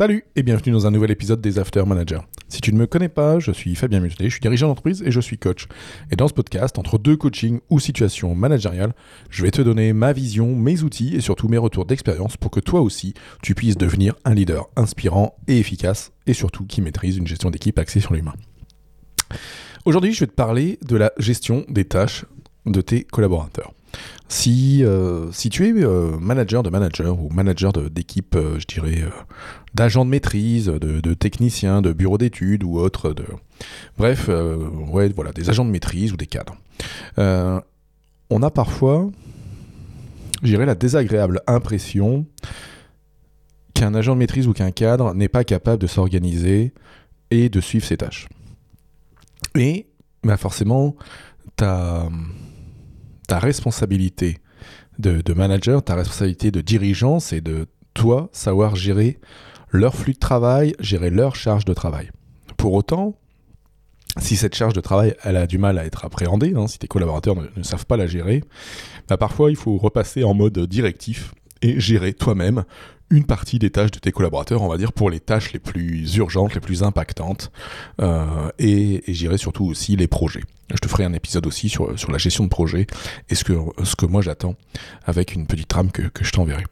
Salut et bienvenue dans un nouvel épisode des After Managers. Si tu ne me connais pas, je suis Fabien Muselet, je suis dirigeant d'entreprise et je suis coach. Et dans ce podcast, entre deux coachings ou situations managériales, je vais te donner ma vision, mes outils et surtout mes retours d'expérience pour que toi aussi, tu puisses devenir un leader inspirant et efficace et surtout qui maîtrise une gestion d'équipe axée sur l'humain. Aujourd'hui, je vais te parler de la gestion des tâches de tes collaborateurs. Si, euh, si tu es euh, manager de manager ou manager d'équipe, euh, je dirais, d'agents de maîtrise, de, de techniciens, de bureaux d'études ou autres, de... bref, ouais, voilà, des agents de maîtrise ou des cadres, on a parfois, je dirais, la désagréable impression qu'un agent de maîtrise ou qu'un cadre n'est pas capable de s'organiser et de suivre ses tâches. Et bah forcément, ta, ta responsabilité de, manager, ta responsabilité de dirigeant, c'est de toi savoir gérer leur flux de travail, gérer leur charge de travail. Pour autant, si cette charge de travail elle a du mal à être appréhendée, hein, si tes collaborateurs ne, savent pas la gérer, bah parfois il faut repasser en mode directif et gérer toi-même une partie des tâches de tes collaborateurs, on va dire, pour les tâches les plus urgentes, les plus impactantes, euh, et, et gérer surtout aussi les projets. Je te ferai un épisode aussi sur, sur la gestion de projet et ce que, ce que moi j'attends avec une petite trame que, que je t'enverrai.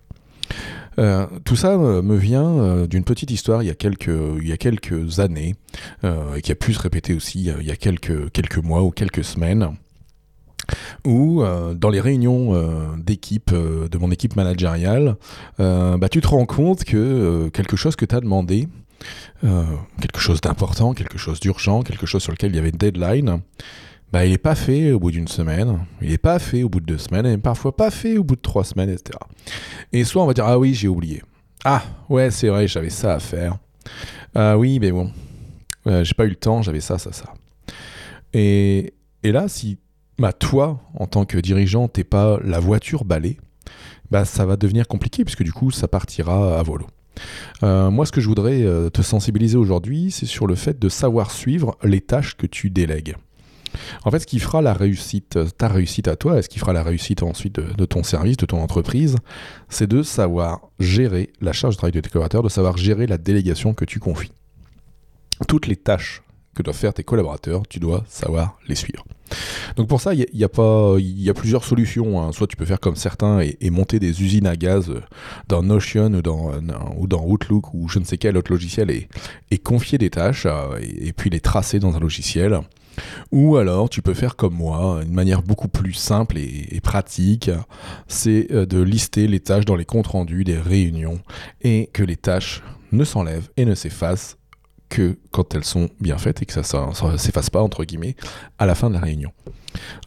Euh, tout ça euh, me vient euh, d'une petite histoire il y a quelques, il y a quelques années, euh, et qui a pu se répéter aussi il y a quelques, quelques mois ou quelques semaines où euh, dans les réunions euh, d'équipe, euh, de mon équipe managériale, bah, tu te rends compte que quelque chose que tu as demandé, quelque chose d'important, quelque chose d'urgent, quelque chose sur lequel il y avait une deadline, bah, il n'est pas fait au bout d'une semaine, il n'est pas fait au bout de deux semaines, et parfois pas fait au bout de trois semaines, etc. Et soit on va dire, ah oui, j'ai oublié. Ah, ouais, c'est vrai, j'avais ça à faire. Ah oui, mais bon, j'ai pas eu le temps, j'avais ça, ça, ça. Et, et là, si bah toi, en tant que dirigeant, t'es pas la voiture balai, bah ça va devenir compliqué puisque du coup ça partira à volo. Euh, moi, ce que je voudrais euh, te sensibiliser aujourd'hui, c'est sur le fait de savoir suivre les tâches que tu délègues. En fait, ce qui fera la réussite, ta réussite à toi, et ce qui fera la réussite ensuite de, ton service, de ton entreprise, c'est de savoir gérer la charge de travail tes collaborateurs, de savoir gérer la délégation que tu confies. Toutes les tâches que doivent faire tes collaborateurs, tu dois savoir les suivre. Donc pour ça, il y, a y a plusieurs solutions. Hein. Soit tu peux faire comme certains et, monter des usines à gaz euh, dans Notion ou dans, euh, ou dans Outlook ou je ne sais quel autre logiciel et, confier des tâches euh, et, puis les tracer dans un logiciel. Ou alors tu peux faire comme moi, une manière beaucoup plus simple et, pratique, c'est de lister les tâches dans les comptes rendus des réunions et que les tâches ne s'enlèvent et ne s'effacent que quand elles sont bien faites et que ça ne s'efface pas, entre guillemets, à la fin de la réunion.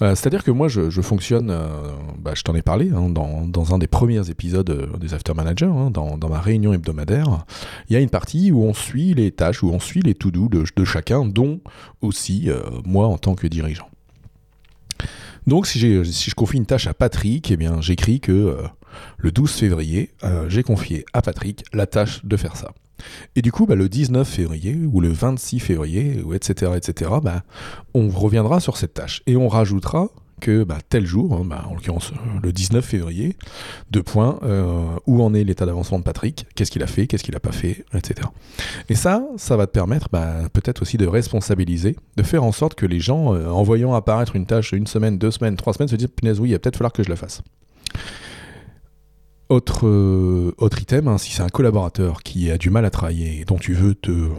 Euh, c'est-à-dire que moi, je, fonctionne, euh, bah, je t'en ai parlé, hein, dans, un des premiers épisodes euh, des After Managers, hein, dans, ma réunion hebdomadaire, il y a une partie où on suit les tâches, où on suit les to-do de, de, chacun, dont aussi moi en tant que dirigeant. Donc si, si, je confie une tâche à Patrick, eh bien j'écris que le 12 février, j'ai confié à Patrick la tâche de faire ça. Et du coup, bah, le 19 février ou le 26 février, etc., etc., bah, on reviendra sur cette tâche et on rajoutera que bah, tel jour, hein, en l'occurrence le 19 février, deux points, euh, où en est l'état d'avancement de Patrick, qu'est-ce qu'il a fait, qu'est-ce qu'il n'a pas fait, etc. Et ça, ça va te permettre peut-être aussi de responsabiliser, de faire en sorte que les gens, euh, en voyant apparaître une tâche une semaine, deux semaines, trois semaines, se disent, punaise, oui, il va peut-être falloir que je la fasse. Autre, euh, autre item, hein, si c'est un collaborateur qui a du mal à travailler et dont tu veux te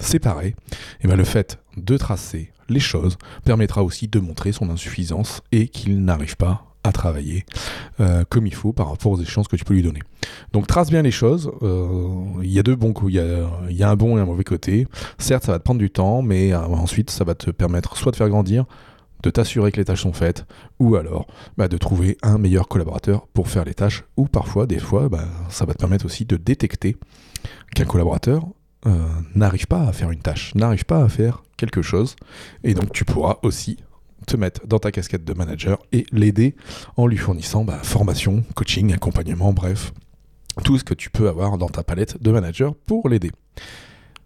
séparer, eh bien le fait de tracer les choses permettra aussi de montrer son insuffisance et qu'il n'arrive pas à travailler euh, comme il faut par rapport aux échéances que tu peux lui donner. Donc trace bien les choses. Euh, il y a deux bons coups. Il y a, un bon et un mauvais côté. Certes, ça va te prendre du temps, mais ensuite, ça va te permettre soit de faire grandir, de t'assurer que les tâches sont faites, ou alors bah, de trouver un meilleur collaborateur pour faire les tâches, ou parfois, des fois, bah, ça va te permettre aussi de détecter qu'un collaborateur euh, n'arrive pas à faire une tâche, n'arrive pas à faire quelque chose, et donc tu pourras aussi te mettre dans ta casquette de manager et l'aider en lui fournissant bah, formation, coaching, accompagnement, bref, tout ce que tu peux avoir dans ta palette de manager pour l'aider.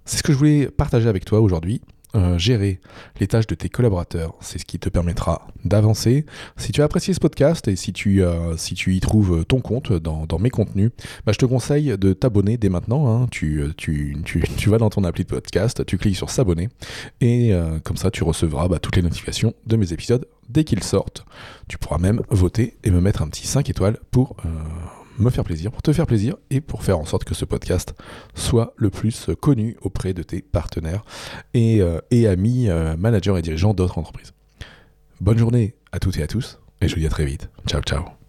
C'est ce que je voulais partager avec toi aujourd'hui. Euh, gérer les tâches de tes collaborateurs. C'est ce qui te permettra d'avancer. Si tu as apprécié ce podcast et si tu, euh, si tu y trouves ton compte dans, mes contenus, bah, je te conseille de t'abonner dès maintenant. Hein. Tu, tu, tu, tu, vas dans ton appli de podcast, tu cliques sur s'abonner et comme ça tu recevras bah, toutes les notifications de mes épisodes dès qu'ils sortent. Tu pourras même voter et me mettre un petit 5 étoiles pour me faire plaisir, pour te faire plaisir et pour faire en sorte que ce podcast soit le plus connu auprès de tes partenaires et, euh, amis, euh, managers et dirigeants d'autres entreprises. Bonne journée à toutes et à tous et je vous dis à très vite. Ciao ciao.